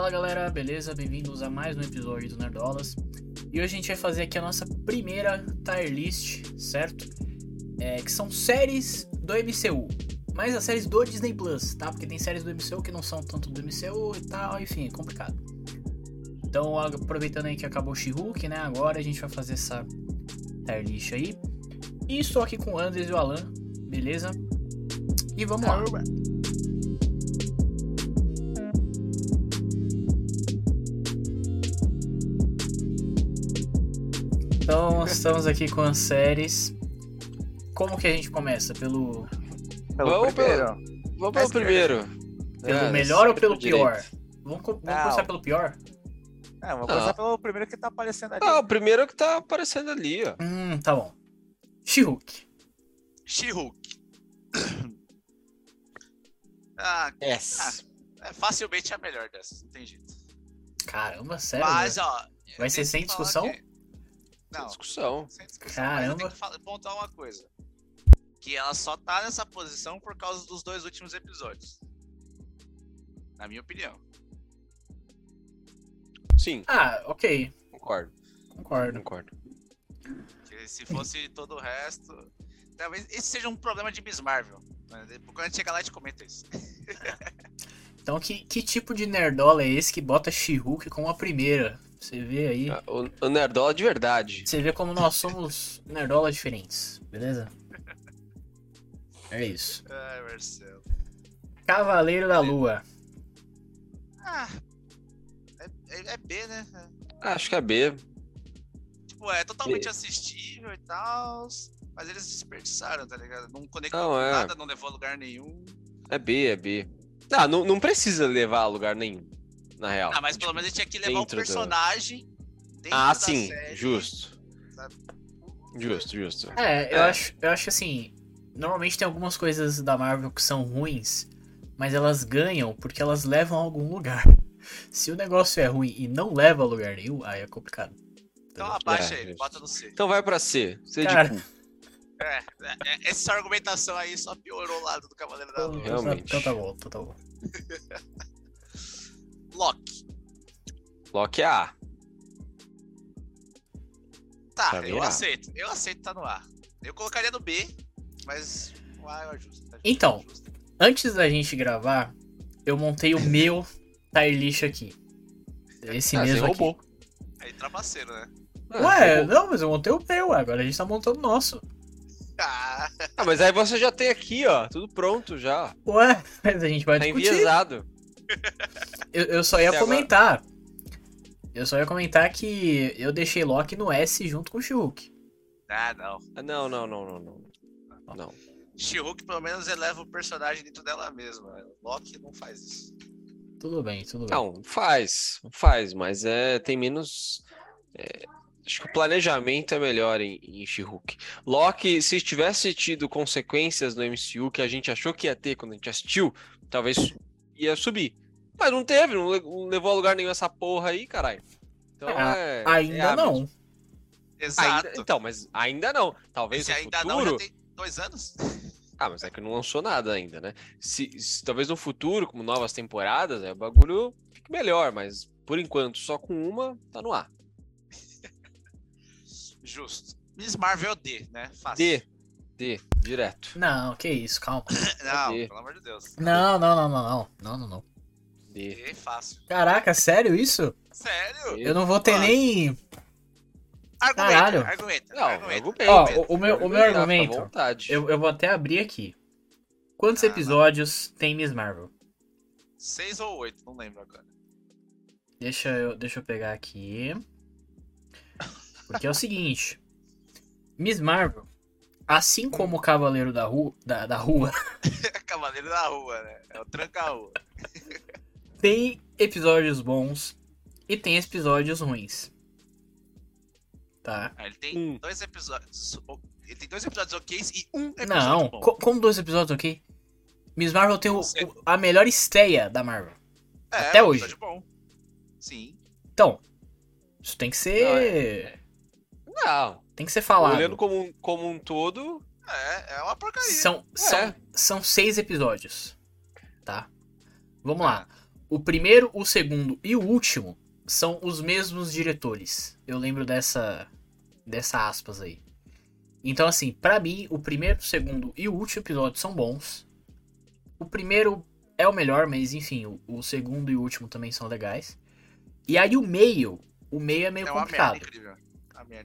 Fala galera, beleza? Bem-vindos a mais um episódio do Nerdolas. E hoje a gente vai fazer aqui a nossa primeira tier list, certo? É, que são séries do MCU, mas as séries do Disney Plus, tá? Porque tem séries do MCU que não são tanto do MCU e tal, enfim, é complicado. Então, aproveitando aí que acabou o She-Hulk, né? Agora a gente vai fazer essa tier list aí. E estou aqui com o Andres e o Alan, beleza? E vamos lá. Então, estamos aqui com as séries. Como que a gente começa? Pelo, Pelo Vamos primeiro. Vamos pelo primeiro. pelo É, melhor ou pelo direito. pior? Vamos, vamos Não. começar pelo pior? É, vamos Ah. começar pelo primeiro que tá aparecendo ali. Ah, o primeiro que tá aparecendo ali, ó. Hum, tá bom. She-Hulk. She-Hulk. ah, Yes. é facilmente a melhor dessas, não tem jeito. Caramba, sério? Mas, né? ó. Vai ser sem discussão? que- Sem Não, discussão. sem discussão. Mas eu Caramba. tenho que pontuar uma coisa. Que ela só tá nessa posição por causa dos dois últimos episódios. Na minha opinião. Sim, Ah, ok. concordo. Concordo. Concordo. Que se fosse todo o resto. Talvez esse seja um problema de Miss Marvel. Quando a gente chegar lá, a gente comenta isso. Então, que, que tipo de nerdola é esse que bota She-Hulk como a primeira? Você vê aí. Ah, O, o Nerdola de verdade. Você vê como nós somos nerdolas diferentes, beleza? É isso. Ai, Marcelo. Cavaleiro da Lua. Ah. É, é- é B, né? Ah, Acho que é B. Tipo, é totalmente E- assistível e tal. Mas eles desperdiçaram, tá ligado? Não conectou Não, com é. nada, não levou a lugar nenhum. É B, é B. Ah, não, não precisa levar a lugar nenhum, na real. Ah, mas pelo menos ele tinha que levar o do- personagem dentro Ah, da sim, série. justo. sabe? Justo, justo. É, eu, É. Acho, eu acho assim. Normalmente tem algumas coisas da Marvel que são ruins, mas elas ganham porque elas levam a algum lugar. Se o negócio é ruim e não leva a lugar nenhum, aí é complicado. Então abaixa É, ele, bota no C. Então vai pra C. C Cara. de cu. É, é, é, essa argumentação aí só piorou o lado do Cavaleiro da Então, Lua. Realmente. então tá bom, então tá bom. Loki. Loki é A. Tá, Tá eu A. aceito. Eu aceito tá no A. Eu colocaria no B, mas o A eu ajusto. tá? Então. Antes da gente gravar, eu montei o meu tier list aqui. Esse Ah, mesmo aqui. roubou. Aí trapaceiro, né? Ah, Ué, roubou. não, mas eu montei o meu, agora a gente tá montando o nosso. Ah, Ah, mas aí você já tem aqui, ó. Tudo pronto já. Ué, mas a gente vai Tá discutir. enviesado. Eu, eu só ia Até agora. comentar. Eu só ia comentar que eu deixei Loki no S junto com o Shulk. ah, não. Ah, não, não, não, não, não. Não. She-Hulk pelo menos eleva o personagem dentro dela mesma. Loki não faz isso. Tudo bem, tudo bem. Não, faz, faz, mas é, tem menos. é, acho que o planejamento é melhor em, em She-Hulk. Loki, se tivesse tido consequências no MCU que a gente achou que ia ter quando a gente assistiu, talvez ia subir. Mas não teve, não le- não levou a lugar nenhum essa porra aí, caralho. Então é. Ainda é não. Exato. Ainda- então, mas ainda não. Talvez Esse no ainda futuro. não já tem dois anos? Ah, mas é que não lançou nada ainda, né? Se, se- talvez no futuro, como novas temporadas, é, o bagulho fique melhor, mas por enquanto, só com uma, tá no ar. Justo. Miss Marvel D, né? Fácil. D. D, direto. Não, que isso, calma. Não, D. pelo amor de Deus. Não, não, não, não, não. Não, não, não. D. D, fácil. Caraca, sério isso? Sério? Eu não vou ter Mano. nem. Argumenta, Caralho. argumenta. Não, argumenta. argumenta. Ó, o, o meu, o meu argumento. vontade. Eu, eu vou até abrir aqui. Quantos Ah, episódios tem Miss Marvel? Seis ou oito, não lembro agora. Deixa eu, deixa eu pegar aqui. Porque é o seguinte. Miss Marvel, assim como o Cavaleiro da, Rua, da, da Rua, Cavaleiro da Rua, né? É o tranca-rua. tem episódios bons e tem episódios ruins. Tá? Ah, Ele tem Hum. dois episódios. Ele tem dois episódios ok e um episódio Não, bom. co- como dois episódios, ok? Miss Marvel tem o- o- a melhor estreia da Marvel. É, até um hoje. episódio bom. Sim. Então, isso tem que ser. Não, Tem que ser falado. olhando como um, como um todo, É, é uma porcaria. São, são, É. são seis episódios. Tá? Vamos lá. o primeiro, o segundo e o último são os mesmos diretores. Eu lembro dessa dessa aspas aí. Então assim, pra mim, o primeiro, o segundo e o último episódio são bons. O primeiro é o melhor, mas enfim, o, o segundo e o último também são legais. E aí o meio, o meio é meio É complicado. merda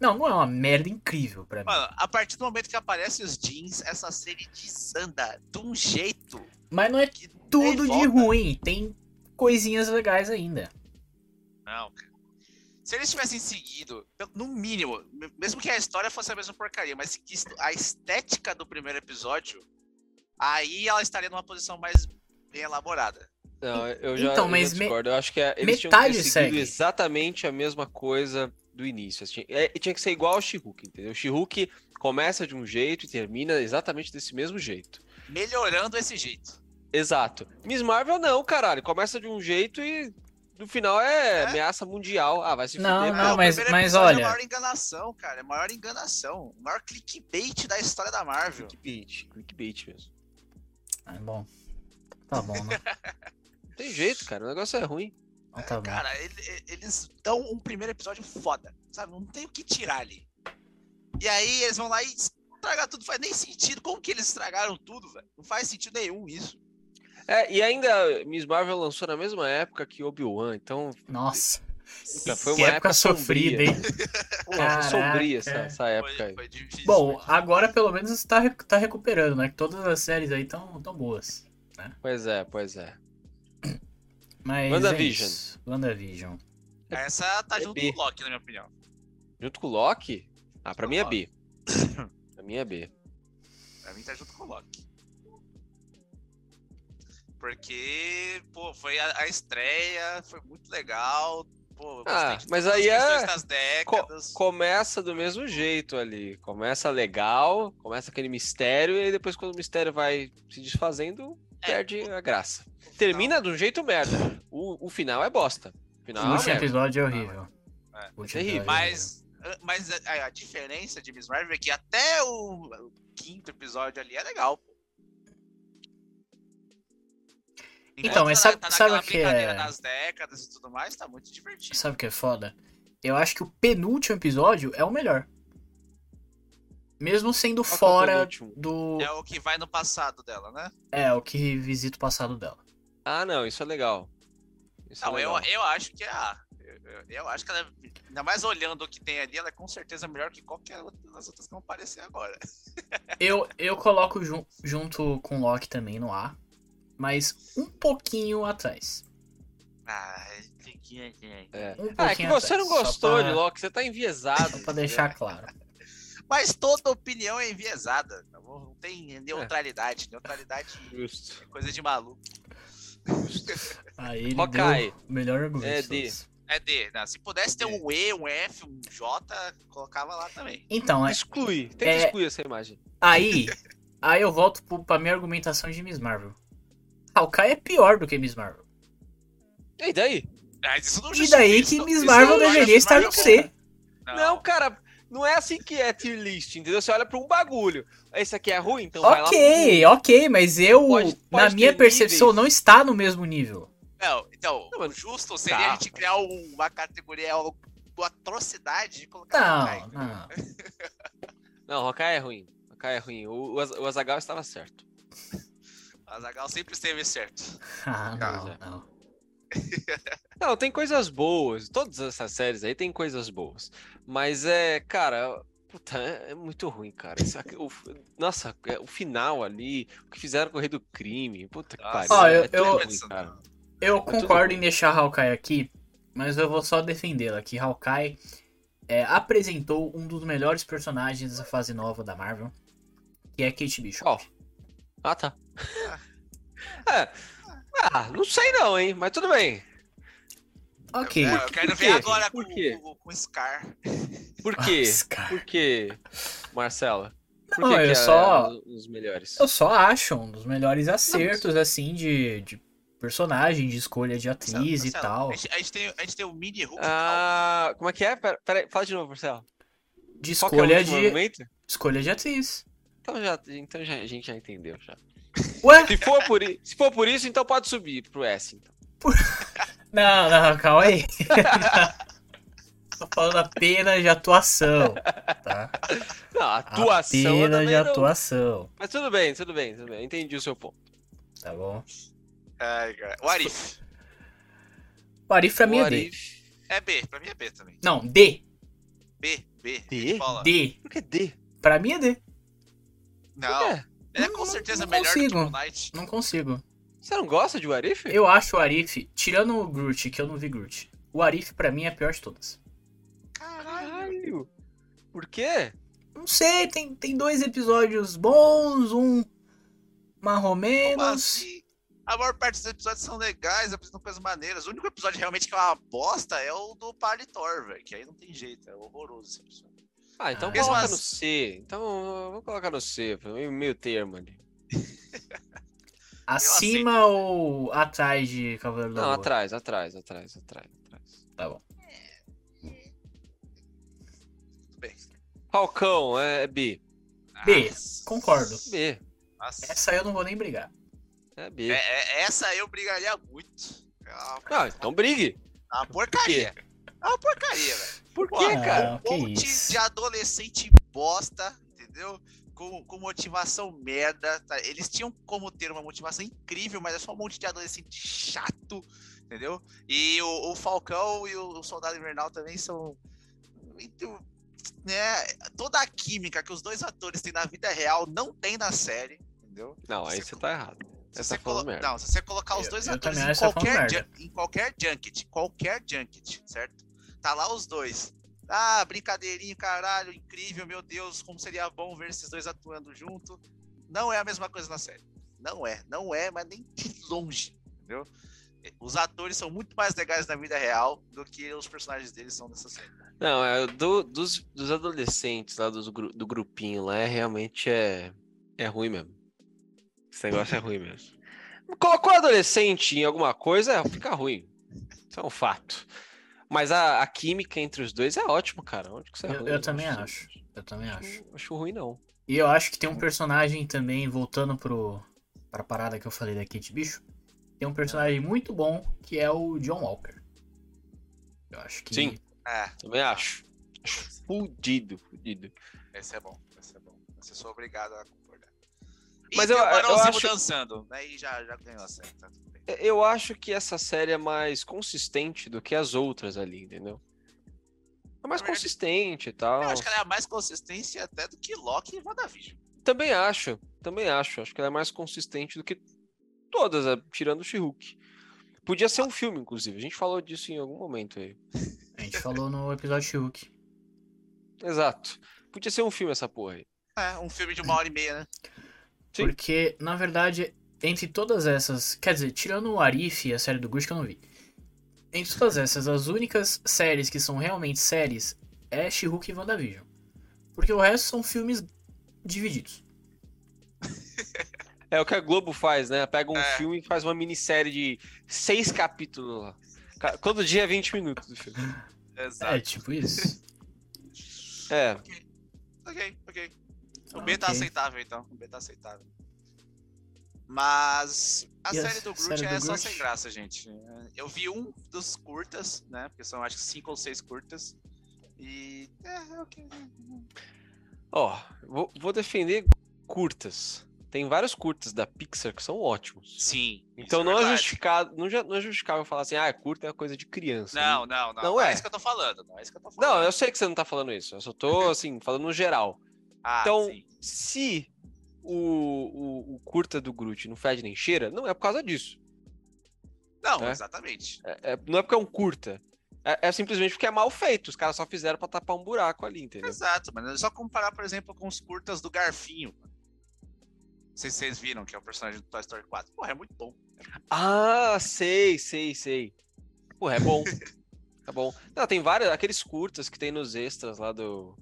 Não, não é uma merda incrível pra mim. Mano, a partir do momento que aparecem os jeans, essa série desanda de um jeito Mas não é tudo de volta. ruim, tem coisinhas legais ainda. Não, cara. Se eles tivessem seguido, no mínimo, me- mesmo que a história fosse a mesma porcaria, mas se quis- a estética do primeiro episódio, aí ela estaria numa posição mais bem elaborada. Não, eu já, Então, eu mas já me- discordo. Eu acho que é- eles tinham seguido segue. exatamente a mesma coisa do início. Assim, é, tinha que ser igual ao She-Hulk, entendeu? O She-Hulk começa de um jeito e termina exatamente desse mesmo jeito. Melhorando esse jeito. Exato. Miss Marvel não, caralho. Começa de um jeito e no final é, É? ameaça mundial. Ah, vai se Não, fuder. não, pô. o mas- mas episódio olha- É a maior enganação, cara. É a maior enganação. O maior clickbait da história da Marvel. Clickbait, clickbait mesmo. Ah, bom. Tá bom, né? Não tem jeito, cara. O negócio é ruim. Então tá bom. Cara, ele- eles dão um primeiro episódio foda, sabe? Não tem o que tirar ali. E aí eles vão lá e estragar tudo. Faz nem sentido. Como que eles estragaram tudo, velho? Não faz sentido nenhum isso. É, e ainda Miss Marvel lançou na mesma época que Obi-Wan, então Nossa, puta, foi que uma época, sofrida, hein? Pô, foi sombria essa, essa época Foi, aí. foi difícil. Bom, foi agora pelo menos tá, re- tá recuperando, né? Que todas as séries aí estão tão boas. Pois é, pois é. Mas WandaVision. É isso. WandaVision. difícil. Essa tá É junto B. com o Loki, na minha opinião. Junto com o Loki? Ah, pra mim é o B. pra mim é B. Pra mim tá junto com o Loki. Porque, pô, foi a, a estreia, foi muito legal. Pô, eu Ah, mas aí é- décadas. Começa do mesmo jeito ali. Começa legal, começa aquele mistério, e depois quando o mistério vai se desfazendo, É, perde a graça. Termina de um jeito merda. O, o final é bosta. O final O é episódio é horrível. É. Último terrível. é Mas, mas a, a diferença de Miss Marvel é que até o, o quinto episódio ali é legal. pô. Então, mas sabe- tá sabe o que é- das décadas e tudo mais, tá muito divertido. Sabe o que é foda? Eu acho que o penúltimo episódio é o melhor. Mesmo sendo Qual é fora penúltimo? do. É o que vai no passado dela, né? É, o que visita o passado dela. Ah, não, isso é legal. Isso é Não, eu, legal. eu acho que é a. Eu, eu- eu acho que ela, ainda mais olhando o que tem ali, ela é com certeza melhor que qualquer outra das outras que vão aparecer agora. Eu, eu coloco jun- junto com o Loki também no A. Mas um pouquinho atrás. Ah. É. Um Ah, é que você não atrás, só gostou pra- de Loki, você tá enviesado. Só pra deixar claro. Mas toda opinião é enviesada. tá bom? Não tem neutralidade. Neutralidade Justo. é coisa de maluco. Aí ele Hawkeye. deu o melhor argumento. É D. É D. Né? Se pudesse ter um E, um F, um J, colocava lá também. Então, é- Exclui. Tenta É- excluir essa imagem. aí, aí eu volto pro, pra minha argumentação de Miss Marvel. Hawkeye é pior do que Miss Marvel. E daí? Não E daí que Miss Marvel não deveria estar no C. Não, cara, não é assim que é tier list, entendeu? Você olha pra um bagulho. Esse aqui é ruim, então vai lá Ok, ok, mas eu, Pode- na pode minha ter percepção, níveis. não está no mesmo nível. Não, então, Não, o justo seria Tá. a gente criar um- uma categoria, uma atrocidade de colocar Não, não. Não, Hawkeye é ruim. Hawkeye é ruim. O, o, Az- o Azagal estava certo. A Zagal sempre esteve certo. Ah, não, é. não. Não, tem coisas boas. Todas essas séries aí tem coisas boas. Mas é, cara, puta, é, é muito ruim, cara. Isso aqui- o- nossa, é, o final ali, o que fizeram com o Rei do Crime, puta que pariu. Ó, é eu- tudo eu- ruim, cara. Eu tudo concordo em deixar Hawkeye aqui, mas eu vou só defendê-la, que Hawkeye é, apresentou um dos melhores personagens da fase nova da Marvel, que é Kate Bishop. Qual? Ah, tá. É. Ah, não sei não, hein? Mas tudo bem. Ok. É, eu quero ver agora com, Por quê? com, com Scar. Por quê? Oscar. Por quê, Marcela? Por Não, que, eu que só- é os melhores? Eu só acho um dos melhores acertos, assim, de, de personagem, de escolha de atriz e Marcelo, tal. A gente, a gente tem, a gente tem o mini Hulk. Ah, como é que é? Pera, pera aí, fala de novo, Marcelo. De é o escolha último de, argumento? escolha de atriz. Então já, então já, a gente já entendeu já. Ué, Se for por, i- se for por isso, então pode subir pro S. Então. Não, não, calma aí. Tô falando apenas de atuação, tá? Não, atuação Apenas de não- atuação, Mas tudo bem, tudo bem, tudo bem. Entendi o seu ponto. tá bom? Ai, cara. O Arif. O Arif pra mim é What D. if- É B, pra mim é B também. Não, D. B, B. D? D. Por que D? Pra mim é D. Não, É. ele é Não, com não- certeza não melhor do que consigo. o Knight. Não consigo. Você não gosta de What if? Eu acho o Arif, tirando o Groot, que eu não vi Groot, o Arif pra mim é a pior de todas. Caralho. Por quê? Não sei, tem, tem dois episódios bons, um mais ou Como menos. assim? A maior parte dos episódios são legais, apresentam coisas maneiras. O único episódio realmente que é uma bosta é o do Palitor, velho. Que aí não tem jeito, é horroroso esse episódio. Ah, então Ah. coloca Mesmo no C. Então, vou colocar no C, meio termo ali. Acima ou atrás de Cavaleiro da Não, Lua? atrás, atrás, atrás, atrás, atrás. Tá bom. Bem. Falcão, é B. B, Nossa. concordo. B. Nossa. Essa eu não vou nem brigar. É B. É- é- essa eu brigaria muito. É Ah, então brigue. é uma porcaria. É uma porcaria, velho. Por quê, cara? que Um monte isso. de adolescente bosta, entendeu? Com, com motivação merda. tá? Eles tinham como ter uma motivação incrível, mas é só um monte de adolescente chato, entendeu? E o, o Falcão e o Soldado Invernal também são muito. Né? Toda a química que os dois atores têm na vida real não tem na série, entendeu? Não, aí Você você tá errado. Se Você tá colo- não, se você colocar os Eu- dois eu atores também em tá qualquer, jun- em qualquer junket, qualquer junket, certo? Tá lá os dois. Ah, brincadeirinho, caralho, incrível, meu Deus, como seria bom ver esses dois atuando junto. Não é a mesma coisa na série. Não é, não é, mas nem de longe, entendeu? Os atores são muito mais legais na vida real do que os personagens deles são nessa série. Não, é do- dos, dos adolescentes lá dos do grupinho lá, é realmente é, é ruim mesmo. Esse negócio é ruim mesmo. Colocou adolescente em alguma coisa, fica ruim. Isso é um fato. Mas a, a química entre os dois é ótimo, cara. Onde que é Eu, ruim? eu também acho. acho. Eu também acho. Não acho ruim, não. E eu acho que tem um personagem também, voltando pro, pra parada que eu falei da Kate Bicho, tem um personagem muito bom que é o John Walker. Eu acho que. Sim. É, Também acho. Acho fudido, fudido. esse é bom, esse é bom. Eu sou obrigado a concordar. E Mas eu- eu acho- dançando, aí já, já ganhou a tá bem. Eu acho que essa série é mais consistente do que as outras ali, entendeu? É mais verdade, consistente e tal. Eu acho que ela é mais consistência até do que Loki e WandaVision. Também acho, também acho. Acho que ela é mais consistente do que todas, é, tirando o She-Hulk. Podia ser um filme, inclusive. A gente falou disso em algum momento aí. A gente falou no episódio She-Hulk. Exato. Podia ser um filme essa porra aí. É, um filme de uma hora e meia, né? Sim. Porque, na verdade, entre todas essas. Quer dizer, tirando o Arif e a série do Gush que eu não vi. Entre todas essas, as únicas séries que são realmente séries é She-Hulk e WandaVision. Porque o resto são filmes divididos. É o que a Globo faz, né? Pega um É. filme e faz uma minissérie de seis capítulos lá. Todo dia é 20 minutos do filme. Exato. É, tipo isso. É, Ok, ok. O B tá Ok. aceitável, então. O B tá aceitável. Mas a a série do Groot série do é só Groot? sem graça, gente. Eu vi um dos curtas, né? Porque são acho que cinco ou seis curtas. E. É, ok. ó, vou, vou defender curtas. Tem vários curtas da Pixar que são ótimos. Sim. Então isso não é verdade. justificado, não, já- não é justificável falar assim, ah, curta é coisa de criança. Não, não, não. Não Não é. é isso que eu tô falando. Não é isso que eu tô falando. Não, eu sei que você não tá falando isso. Eu só tô, assim, falando no geral. Ah, então, sim. se o, o, o curta do Groot não fede nem cheira, não é por causa disso. Não, É. exatamente. É- é- não é porque é um curta. É, é simplesmente porque é mal feito. Os caras só fizeram pra tapar um buraco ali, entendeu? Exato, mas é só comparar, por exemplo, com os curtas do Garfinho. Não sei se vocês viram, que é o personagem do Toy Story 4. Porra, é muito bom. Ah, sei, sei, sei. Pô, é bom. tá bom. Não, tem vários, aqueles curtas que tem nos extras lá do,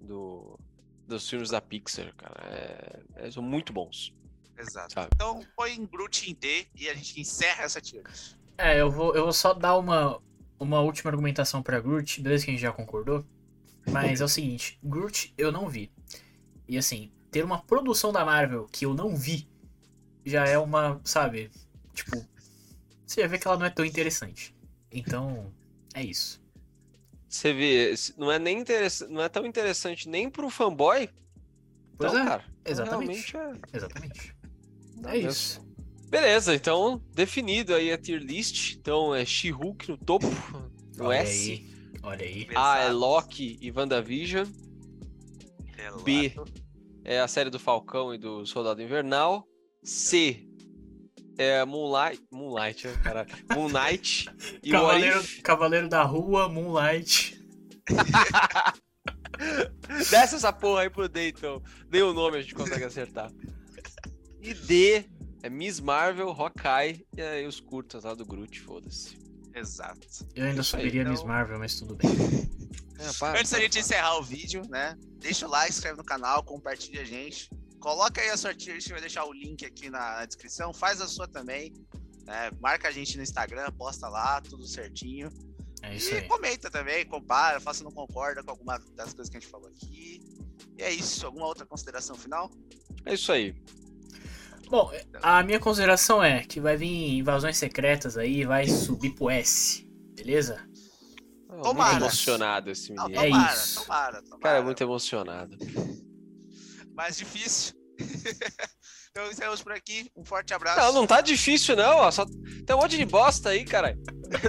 do dos filmes da Pixar, cara. É, é- são muito bons. Exato. Sabe. Então põe em Groot em D e a gente encerra essa list. É, eu vou, eu vou só dar uma, uma última argumentação pra Groot, beleza que a gente já concordou. Mas é o seguinte, Groot eu não vi. E assim, ter uma produção da Marvel que eu não vi já é uma, sabe, tipo, você já vê que ela não é tão interessante. Então, é isso. Você vê, não é nem não é tão interessante nem pro fanboy. Pois então, é, cara, exatamente. realmente é- Exatamente. Dá É mesmo. isso. Beleza, então definido aí a tier list. Então é She-Hulk no topo, no Olha S. aí. Olha aí. A é. Loki e WandaVision. Relato. B é a série do Falcão e do Soldado Invernal. C é Moonlight. Moonlight, ó, caralho. Moon Knight e Cavaleiro. Cavaleiro da Rua, Moonlight. Desce essa porra aí pro D, então. Dê o nome, a gente consegue acertar. E D é Miss Marvel, Hawkeye e aí os curtas lá do Groot, foda-se. Exato. Eu ainda aí, subiria então. Miss Marvel, mas tudo bem. É, para, Antes da gente para. encerrar o vídeo, né? Deixa o like, inscreve no canal, compartilha a gente. Coloca aí a sua tier, a gente vai deixar o link aqui na, na descrição. Faz a sua também. né? Marca a gente no Instagram, posta lá, tudo certinho. É isso e aí. comenta também, compara, faça não concorda com alguma das coisas que a gente falou aqui. E é isso. Alguma outra consideração final? É isso aí. Bom, a minha consideração é que vai vir invasões secretas aí, vai subir pro S. Beleza? Tomara. Muito emocionado esse Não, menino. É tomara, isso. tomara, tomara. Cara, é muito emocionado. Mais difícil. então encerramos por aqui. Um forte abraço. Não, não tá difícil, não. Ó. Só tem um monte de bosta aí, cara.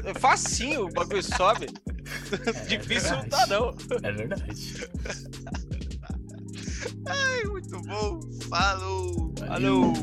É facinho, o bagulho sobe. difícil não tá, não. É verdade. Muito bom. Falou. Falou.